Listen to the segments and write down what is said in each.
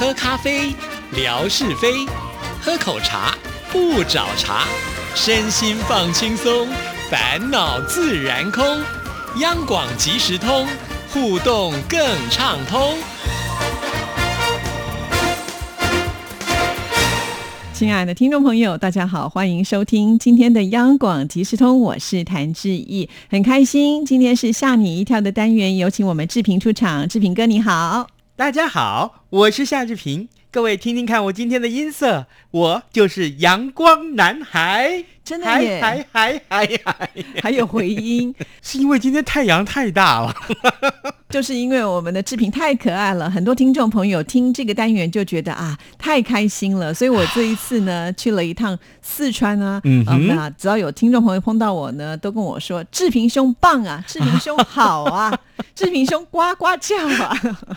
喝咖啡，聊是非；喝口茶，不找茬。身心放轻松，烦恼自然空。央广即时通，互动更畅通。亲爱的听众朋友，大家好，欢迎收听今天的央广即时通，我是谭志毅，很开心，今天是吓你一跳的单元，有请我们志平出场，志平哥你好，大家好，我是夏志平，各位听听看我今天的音色，我就是阳光男孩。真的耶，还还还还。还有回音，是因为今天太阳太大了，就是因为我们的志平太可爱了，很多听众朋友听这个单元就觉得啊太开心了，所以我这一次呢 去了一趟四川啊，嗯，那只要有听众朋友碰到我呢，都跟我说志平兄棒啊，志平兄好啊，志平兄呱呱叫啊，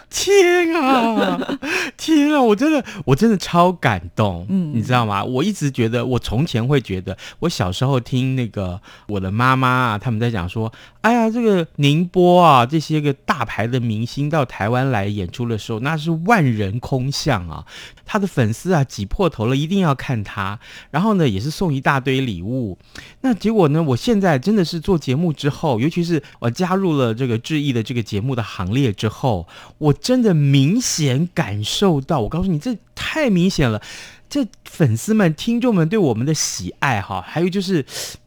天啊，天啊，我真的我真的超感动，嗯，你知道吗？我一直觉得我从前会觉得。我小时候听那个我的妈妈啊，他们在讲说，哎呀，这个宁波啊，这些个大牌的明星到台湾来演出的时候，那是万人空巷啊，他的粉丝啊挤破头了，一定要看他，然后呢也是送一大堆礼物。那结果呢，我现在真的是做节目之后，尤其是我加入了这个志毅的这个节目的行列之后，我真的明显感受到，我告诉你，这太明显了。这粉丝们、听众们对我们的喜爱，哈，还有就是，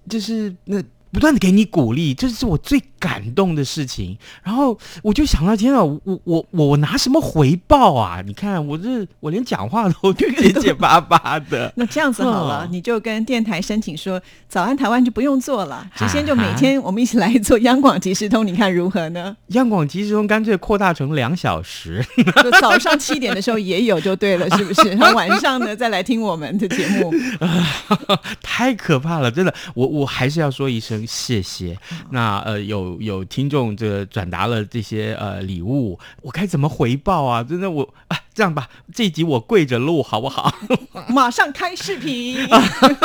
就是那。不断的给你鼓励，这是我最感动的事情。然后我就想到，天啊，我我我我拿什么回报啊？你看，我这我连讲话都结结巴巴的。那这样子好了，你就跟电台申请说，早安台湾就不用做了，直接就每天我们一起来做央广即时通，你看如何呢？央广即时通干脆扩大成两小时，早上七点的时候也有就对了，是不是？然后晚上呢再来听我们的节目，太可怕了，真的。我我还是要说一声。谢谢。那呃，有有听众这个转达了这些呃礼物，我该怎么回报啊？真的，我啊，这样吧，这一集我跪着录好不好？马上开视频。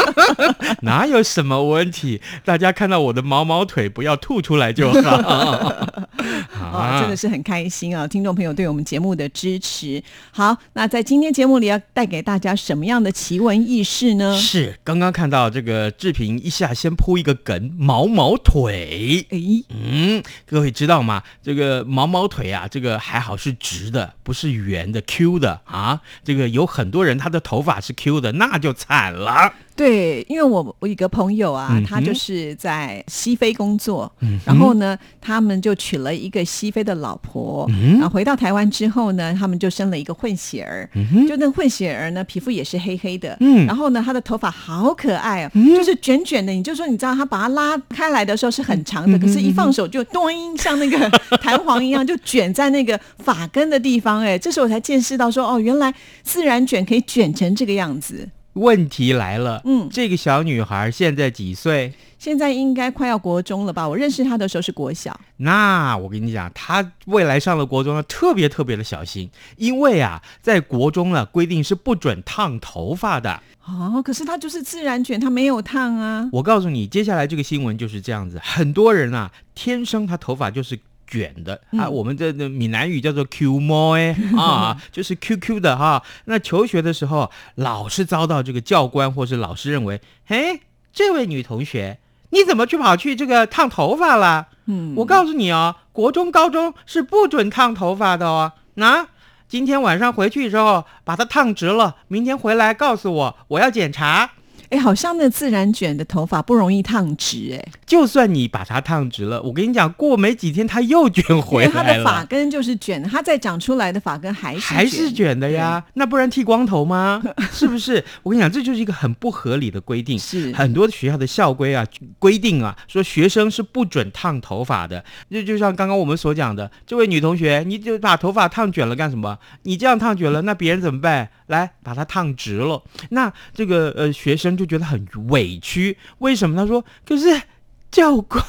哪有什么问题？大家看到我的毛毛腿，不要吐出来就好。啊，真的是很开心啊！听众朋友对我们节目的支持。好，那在今天节目里要带给大家什么样的奇闻异事呢？是刚刚看到这个志平一下先铺一个梗，毛毛腿。哎，嗯，各位知道吗？这个毛毛腿啊，这个还好是直的，不是圆的 Q Q 的啊。这个有很多人他的头发是 Q 的，那就惨了。对，因为我我一个朋友啊，他就是在西非工作，然后呢，他们就娶了一个西非的老婆，然后回到台湾之后呢，他们就生了一个混血儿，就那混血儿呢，皮肤也是黑黑的，然后呢，他的头发好可爱哦，就是卷卷的，你就说你知道他把它拉开来的时候是很长的，可是一放手就咚，像那个 弹簧一样，就卷在那个发根的地方，哎，这时候我才见识到说，哦，原来自然卷可以卷成这个样子。问题来了，嗯，这个小女孩现在几岁？现在应该快要国中了吧？我认识她的时候是国小。那我跟你讲，她未来上了国中要特别特别的小心，因为啊，在国中了规定是不准烫头发的。哦，可是她就是自然卷，她没有烫啊。我告诉你，接下来这个新闻就是这样子，很多人啊，天生她头发就是。卷的啊，我们的闽南语叫做 Q 毛哎 啊，就是 QQ 的哈。那求学的时候，老是遭到这个教官或是老师认为，哎，这位女同学，你怎么去跑去这个烫头发了？嗯，我告诉你哦，国中、高中是不准烫头发的哦。那今天晚上回去之后，把它烫直了，明天回来告诉我，我要检查。哎，好像那自然卷的头发不容易烫直哎。就算你把它烫直了，我跟你讲，过没几天它又卷回来了。它的发根就是卷，它再长出来的发根还是还是卷的呀。那不然剃光头吗？是不是？我跟你讲，这就是一个很不合理的规定。是很多学校的校规啊，规定啊，说学生是不准烫头发的。那就像刚刚我们所讲的，这位女同学，你就把头发烫卷了干什么？你这样烫卷了，那别人怎么办？来把它烫直了，那这个呃学生就觉得很委屈，为什么？他说：“可是教官，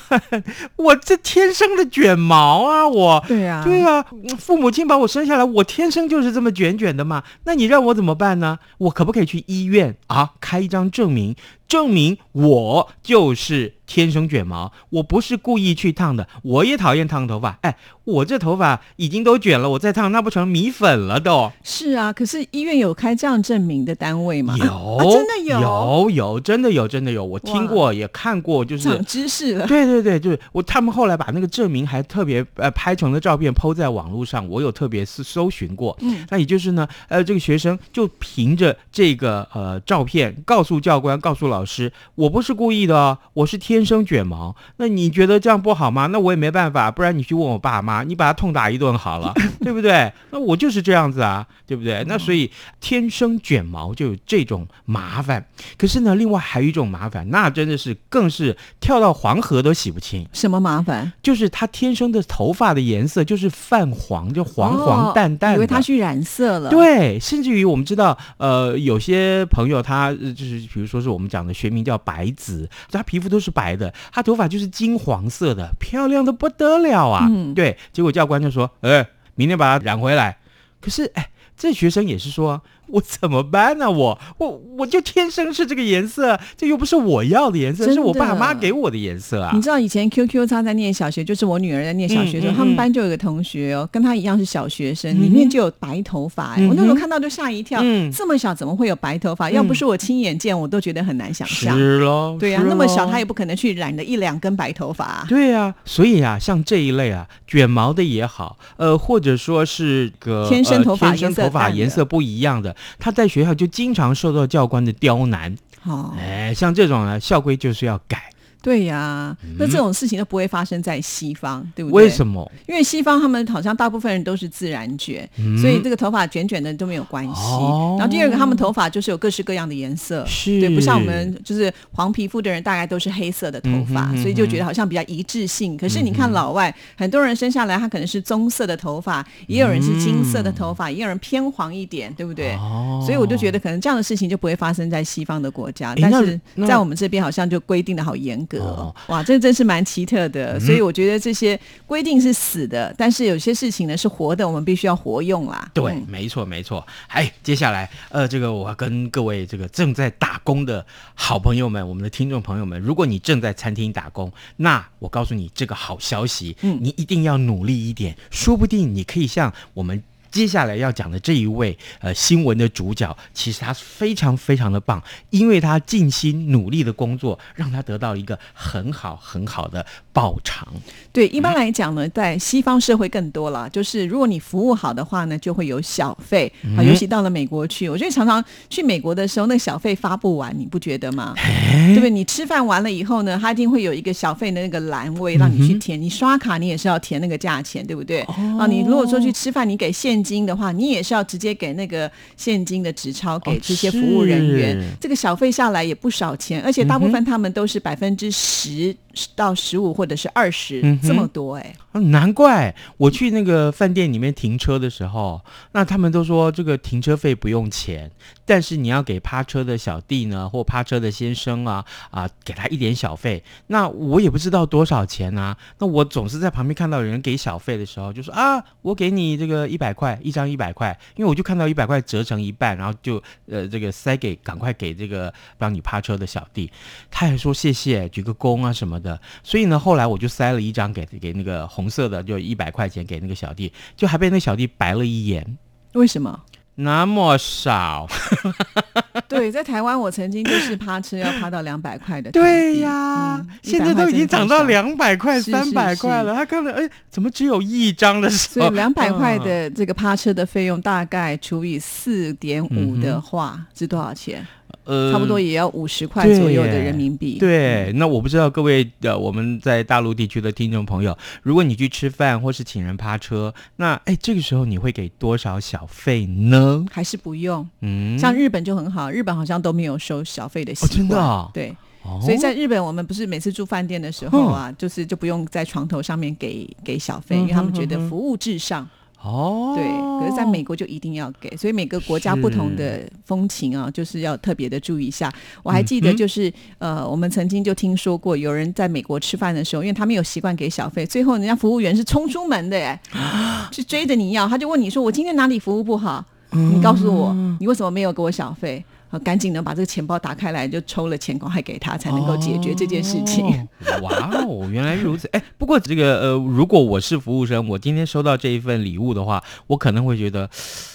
我这天生的卷毛啊，我对呀，对啊，父母亲把我生下来，我天生就是这么卷卷的嘛。那你让我怎么办呢？我可不可以去医院啊，开一张证明？”证明我就是天生卷毛，我不是故意去烫的，我也讨厌烫头发。哎，我这头发已经都卷了，我再烫那不成米粉了都？是啊，可是医院有开这样证明的单位吗？有，真的有，有有，真的有，真的有，我听过也看过，就是长知识了。对对对，就是我他们后来把那个证明还特别呃拍成了照片抛在网络上，我有特别是搜寻过。嗯，那也就是呢，呃，这个学生就凭着这个呃照片告诉教官，告诉老师，我不是故意的，我是天生卷毛。那你觉得这样不好吗？那我也没办法，不然你去问我爸妈，你把他痛打一顿好了，对不对？那我就是这样子啊，对不对？那所以天生卷毛就有这种麻烦。可是呢，另外还有一种麻烦，那真的是更是跳到黄河都洗不清。什么麻烦？就是他天生的头发的颜色就是泛黄，就黄黄淡淡的，以为他去染色了。对，甚至于我们知道，呃，有些朋友他就是，比如说是我们讲的学名叫白子，他皮肤都是白的，他头发就是金黄色的，漂亮的不得了啊。嗯，对。结果教官就说：“哎，明天把它染回来。”可是，哎，这学生也是说。我怎么办呢？我我我就天生是这个颜色，这又不是我要的颜色，是我爸妈给我的颜色啊！你知道以前 QQ 他在念小学，就是我女儿在念小学的时候，他们班就有个同学哦，跟他一样是小学生，里面就有白头发。我那时候看到就吓一跳，这么小怎么会有白头发？要不是我亲眼见，我都觉得很难想象。是喽，对呀，那么小他也不可能去染了一两根白头发。对呀，所以啊，像这一类啊，卷毛的也好，呃，或者说是个天生头发天生头发颜色不一样的，他在学校。就经常受到教官的刁难，哦，哎，像这种呢，校规就是要改。对呀，那这种事情都不会发生在西方，对不对？为什么？因为西方他们好像大部分人都是自然卷，所以这个头发卷卷的都没有关系。然后第二个，他们头发就是有各式各样的颜色，对，不像我们就是黄皮肤的人，大概都是黑色的头发，所以就觉得好像比较一致性。可是你看老外，很多人生下来他可能是棕色的头发，也有人是金色的头发，也有人偏黄一点，对不对？哦所以我就觉得可能这样的事情就不会发生在西方的国家，但是在我们这边好像就规定的好严格。哇，这真是蛮奇特的，所以我觉得这些规定是死的，但是有些事情呢是活的，我们必须要活用啦。对，没错，没错。哎，接下来，呃，这个我要跟各位这个正在打工的好朋友们，我们的听众朋友们，如果你正在餐厅打工，那我告诉你这个好消息，嗯，你一定要努力一点，说不定你可以像我们。接下来要讲的这一位呃新闻的主角，其实他非常非常的棒，因为他尽心努力的工作，让他得到一个很好很好的报偿。对，一般来讲呢，在西方社会更多了，就是如果你服务好的话呢，就会有小费啊。尤其到了美国去，我觉得常常去美国的时候，那小费发不完，你不觉得吗？对不对？你吃饭完了以后呢，他一定会有一个小费的那个栏位让你去填，你刷卡你也是要填那个价钱，对不对？啊，你如果说去吃饭，你给现金的话，你也是要直接给那个现金的纸钞给这些服务人员，这个小费下来也不少钱，而且大部分他们都是百分之十到十五或者是二十这么多哎，难怪。我去那个饭店里面停车的时候，那他们都说这个停车费不用钱，但是你要给趴车的小弟呢或趴车的先生啊啊给他一点小费，那我也不知道多少钱啊，那我总是在旁边看到有人给小费的时候，就说啊我给你这个一百块一张。一百块，因为我就看到一百块折成一半，然后就呃这个塞给赶快给这个帮你趴车的小弟，他还说谢谢，鞠个躬啊什么的。所以呢，后来我就塞了一张给给那个红色的，就一百块钱给那个小弟，就还被那小弟白了一眼。为什么？那么少？对，在台湾我曾经就是趴车要趴到两百块的。对呀，现在都已经涨到两百块、三百块了。他看了哎，怎么只有一张的时候？所以两百块的这个趴车的费用，大概除以四点五的话，是多少钱？呃，差不多也要五十块左右的人民币。对，那我不知道各位的我们在大陆地区的听众朋友，如果你去吃饭或是请人趴车，那哎，这个时候你会给多少小费呢？还是不用？嗯，像日本就很好，日本好像都没有收小费的习惯。真的？对，所以在日本，我们不是每次住饭店的时候啊，就是就不用在床头上面给给小费，因为他们觉得服务至上。哦，对，可是在美国就一定要给，所以每个国家不同的风情啊，就是要特别的注意一下。我还记得，就是呃，我们曾经就听说过，有人在美国吃饭的时候，因为他没有习惯给小费，最后人家服务员是冲出门的，哎，去追着你要，他就问你说：“我今天哪里服务不好？你告诉我，你为什么没有给我小费？”赶紧能把这个钱包打开来，就抽了钱赶快给他，才能够解决这件事情。哇哦，原来如此！哎，不过这个呃，如果我是服务生，我今天收到这一份礼物的话，我可能会觉得。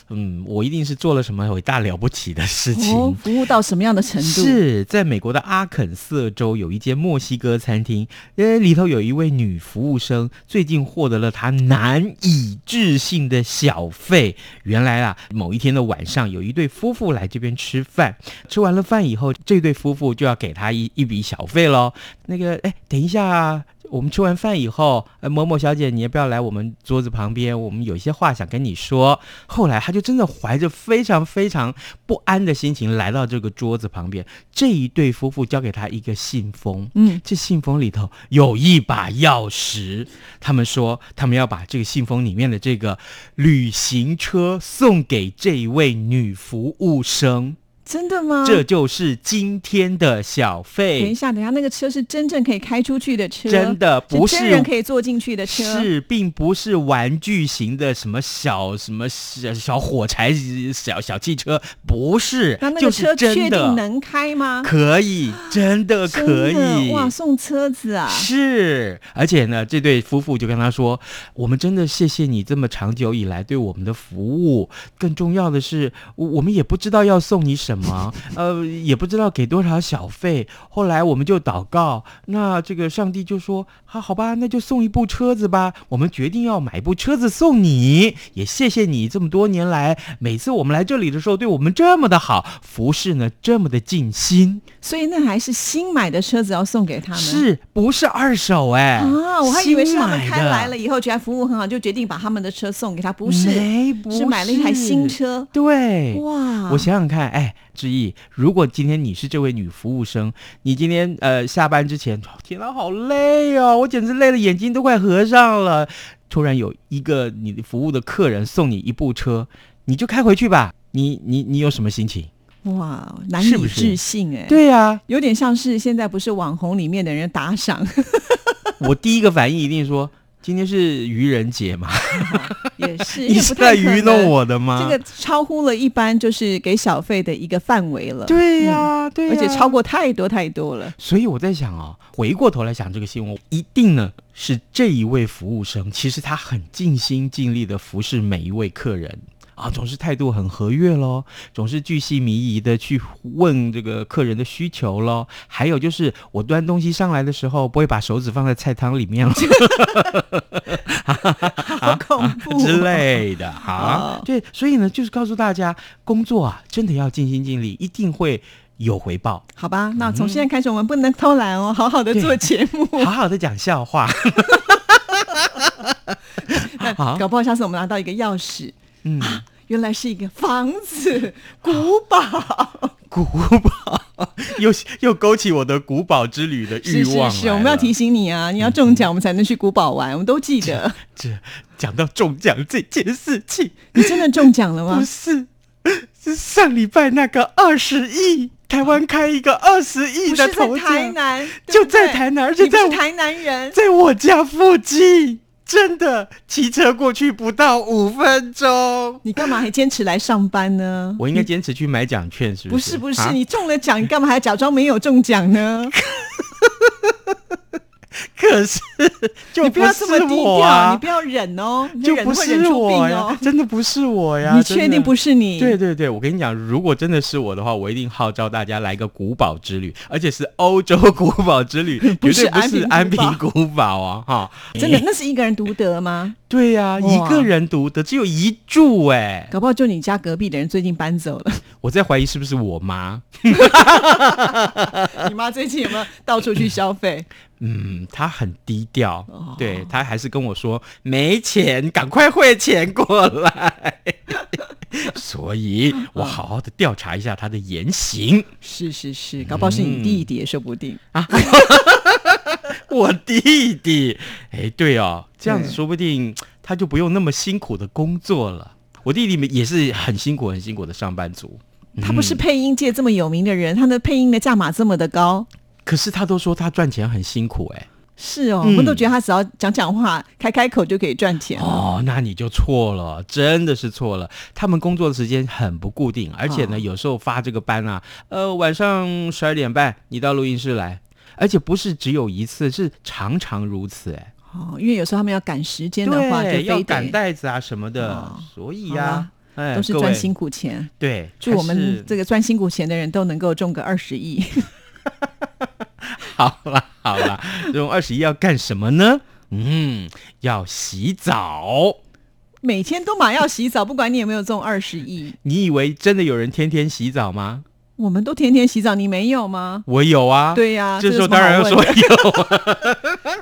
嗯，我一定是做了什么伟大了不起的事情，服务到什么样的程度？是在美国的阿肯色州有一间墨西哥餐厅，呃，里头有一位女服务生，最近获得了她难以置信的小费。原来啊，某一天的晚上，有一对夫妇来这边吃饭，吃完了饭以后，这对夫妇就要给他一一笔小费喽。那个，哎，等一下。我们吃完饭以后，呃，某某小姐，你要不要来我们桌子旁边？我们有一些话想跟你说。后来，他就真的怀着非常非常不安的心情来到这个桌子旁边。这一对夫妇交给他一个信封，嗯，这信封里头有一把钥匙。他们说，他们要把这个信封里面的这个旅行车送给这一位女服务生。真的吗？这就是今天的小费。等一下，等一下，那个车是真正可以开出去的车，真的不是人可以坐进去的车，是，并不是玩具型的什么小什么小小火柴小小汽车，不是。那那个车确定能开吗？可以，真的可以。哇，送车子啊！是，而且呢，这对夫妇就跟他说：“我们真的谢谢你这么长久以来对我们的服务。更重要的是，我们也不知道要送你什么。”么呃也不知道给多少小费，后来我们就祷告，那这个上帝就说好好吧，那就送一部车子吧。我们决定要买一部车子送你，也谢谢你这么多年来，每次我们来这里的时候对我们这么的好，服饰呢这么的尽心。所以那还是新买的车子要送给他们，是不是二手？哎啊，我还以为是他们开来了以后觉得服务很好，就决定把他们的车送给他，不是，是买了一台新车。对，哇，我想想看，哎。之意，如果今天你是这位女服务生，你今天呃下班之前，天哪，好累哦，我简直累了，眼睛都快合上了。突然有一个你服务的客人送你一部车，你就开回去吧。你你你有什么心情？哇，难以置信哎。对呀，有点像是现在不是网红里面的人打赏。我第一个反应一定说。今天是愚人节嘛？也是，你是在愚弄我的吗？这个超乎了一般就是给小费的一个范围了。对呀，对，而且超过太多太多了。所以我在想啊，回过头来想这个新闻，一定呢是这一位服务生，其实他很尽心尽力的服侍每一位客人。啊，总是态度很和悦喽，总是巨细靡遗的去问这个客人的需求喽。还有就是我端东西上来的时候，不会把手指放在菜汤里面了，好恐怖 之类的。好，对，所以呢，就是告诉大家，工作啊，真的要尽心尽力，一定会有回报。好吧，那从现在开始，我们不能偷懒哦，好好的做节目，好好的讲笑话。好，搞不好下次我们拿到一个钥匙。嗯，原来是一个房子，古堡，古堡，又又勾起我的古堡之旅的欲望。是是是，我们要提醒你啊，你要中奖，我们才能去古堡玩。我们都记得。这讲到中奖这件事情，你真的中奖了吗？不是，是上礼拜那个二十亿，台湾开一个二十亿的头奖，台南就在台南，而且在台南人，在我家附近。真的骑车过去不到五分钟，你干嘛还坚持来上班呢？我应该坚持去买奖券，是不是？不是不是，你中了奖，你干嘛还假装没有中奖呢？可是，你不要这么低调，你不要忍哦，就不是我呀，真的不是我呀，你确定不是你？对对对，我跟你讲，如果真的是我的话，我一定号召大家来个古堡之旅，而且是欧洲古堡之旅，不是安平古堡啊！哈，真的，那是一个人独得吗？对呀，一个人独得，只有一住哎，搞不好就你家隔壁的人最近搬走了，我在怀疑是不是我妈？你妈最近有没有到处去消费？嗯，他很低调，对他还是跟我说没钱，赶快汇钱过来。所以我好好的调查一下他的言行。是是是，搞不好是你弟弟也说不定啊。我弟弟，哎，对哦，这样子说不定他就不用那么辛苦的工作了。我弟弟也是很辛苦、很辛苦的上班族。他不是配音界这么有名的人，他的配音的价码这么的高。可是他都说他赚钱很辛苦，哎，是哦，我们都觉得他只要讲讲话、开开口就可以赚钱哦。那你就错了，真的是错了。他们工作的时间很不固定，而且呢，有时候发这个班啊，呃，晚上十二点半你到录音室来，而且不是只有一次，是常常如此。哎，哦，因为有时候他们要赶时间的话，就要赶袋子啊什么的，所以呀，哎，都是赚辛苦钱。对，祝我们这个赚辛苦钱的人都能够中个二十亿。好啦好了，用二十一要干什么呢？嗯，要洗澡，每天都马要洗澡，不管你有没有中二十亿。你以为真的有人天天洗澡吗？我们都天天洗澡，你没有吗？我有啊。对呀，这时候当然要说有。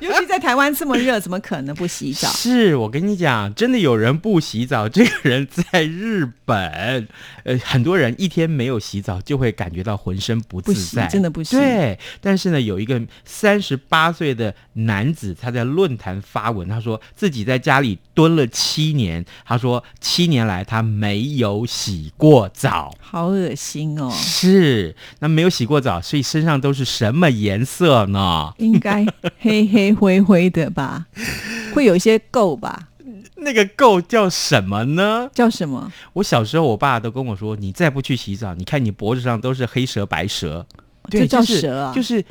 尤其在台湾这么热，怎么可能不洗澡？是我跟你讲，真的有人不洗澡。这个人在日本，呃，很多人一天没有洗澡就会感觉到浑身不自在，真的不行。对，但是呢，有一个三十八岁的男子，他在论坛发文，他说自己在家里蹲了七年，他说七年来他没有洗过澡，好恶心哦。是，那没有洗过澡，所以身上都是什么颜色呢？应该黑黑灰灰的吧，会有一些垢吧？那个垢叫什么呢？叫什么？我小时候，我爸都跟我说：“你再不去洗澡，你看你脖子上都是黑蛇白蛇。”这叫蛇啊，就是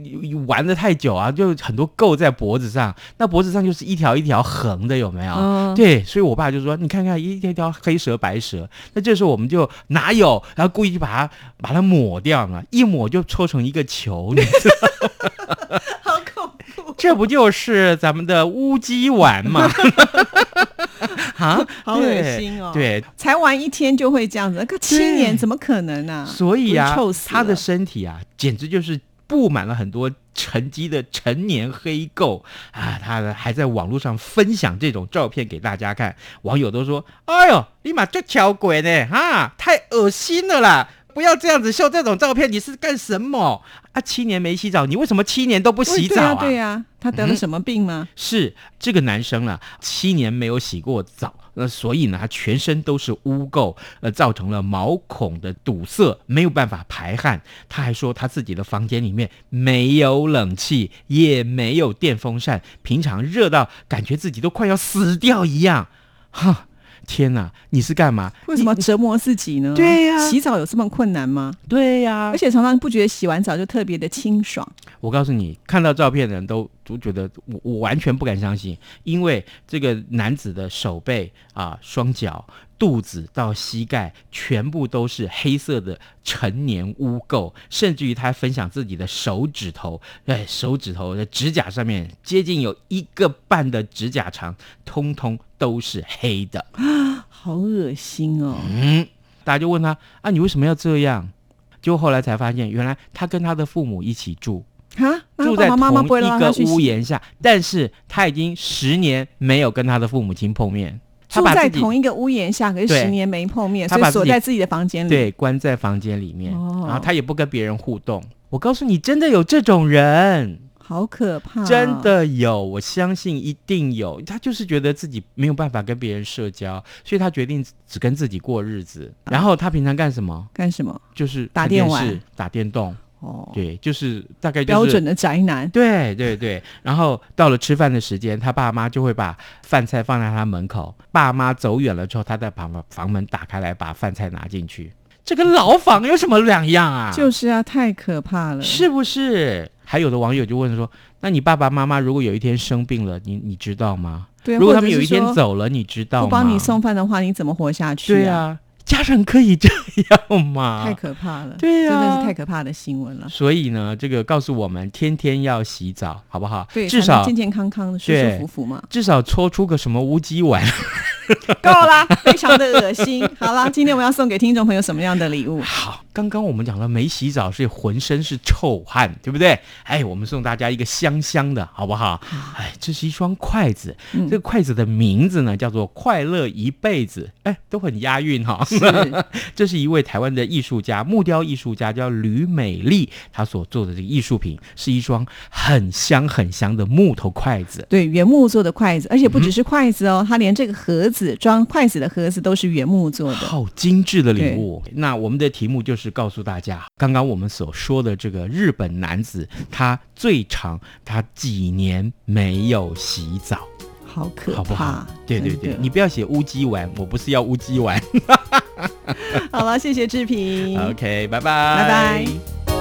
玩的太久啊，就很多垢在脖子上，那脖子上就是一条一条横的，有没有？对，所以我爸就说：“你看看一条条黑蛇白蛇。”那这时候我们就哪有，然后故意就把它把它抹掉嘛，一抹就搓成一个球，你知道？好恐怖！这不就是咱们的乌鸡丸吗？啊，好恶心哦！对，才玩一天就会这样子，那个青年怎么可能呢？所以啊，他的身体啊，简直就是布满了很多沉积的成年黑垢啊！他还在网络上分享这种照片给大家看，网友都说：“哎呦，你妈这条鬼呢？哈，太恶心了啦！”不要这样子秀这种照片，你是干什么啊？七年没洗澡，你为什么七年都不洗澡啊？对呀，他得了什么病吗？是这个男生啊，七年没有洗过澡，那所以呢，他全身都是污垢，呃，造成了毛孔的堵塞，没有办法排汗。他还说他自己的房间里面没有冷气，也没有电风扇，平常热到感觉自己都快要死掉一样，哈。天哪，你是干嘛？为什么折磨自己呢？对呀，洗澡有这么困难吗？对呀，而且常常不觉得洗完澡就特别的清爽。我告诉你，看到照片的人都都觉得我我完全不敢相信，因为这个男子的手背啊、双脚、肚子到膝盖全部都是黑色的陈年污垢，甚至于他分享自己的手指头，哎，手指头的指甲上面接近有一个半的指甲长，通通。都是黑的啊，好恶心哦！嗯，大家就问他啊，你为什么要这样？就后来才发现，原来他跟他的父母一起住啊，住在同一个屋檐下，但是他已经十年没有跟他的父母亲碰面。住在同一个屋檐下，可是十年没碰面，所以锁在自己的房间里，对，关在房间里面，然后他也不跟别人互动。我告诉你，真的有这种人。好可怕！真的有，我相信一定有。他就是觉得自己没有办法跟别人社交，所以他决定只跟自己过日子。然后他平常干什么？干什么？就是打电视、打电动。哦，对，就是大概标准的宅男。对对对。然后到了吃饭的时间，他爸妈就会把饭菜放在他门口。爸妈走远了之后，他再把房门打开来，把饭菜拿进去。这跟牢房有什么两样啊？就是啊，太可怕了，是不是？还有的网友就问说：“那你爸爸妈妈如果有一天生病了，你你知道吗？对，如果他们有一天走了，你知道吗？不帮你送饭的话，你怎么活下去？对啊，家人可以这样吗？太可怕了，对啊，真的是太可怕的新闻了。所以呢，这个告诉我们，天天要洗澡，好不好？对，至少健健康康的，舒舒服服嘛。至少搓出个什么乌鸡丸。”够啦，非常的恶心。好啦，今天我们要送给听众朋友什么样的礼物？好，刚刚我们讲了没洗澡，所以浑身是臭汗，对不对？哎，我们送大家一个香香的，好不好？哎，这是一双筷子，这个筷子的名字呢叫做“快乐一辈子”，哎，都很押韵哈。是，这是一位台湾的艺术家，木雕艺术家叫吕美丽，她所做的这个艺术品是一双很香很香的木头筷子，对，原木做的筷子，而且不只是筷子哦，它连这个盒子。装筷子的盒子都是原木做的，好精致的礼物。那我们的题目就是告诉大家，刚刚我们所说的这个日本男子，他最长他几年没有洗澡，好可怕，对对对，你不要写乌鸡丸，我不是要乌鸡丸。好了，谢谢志平。OK，拜拜，拜拜。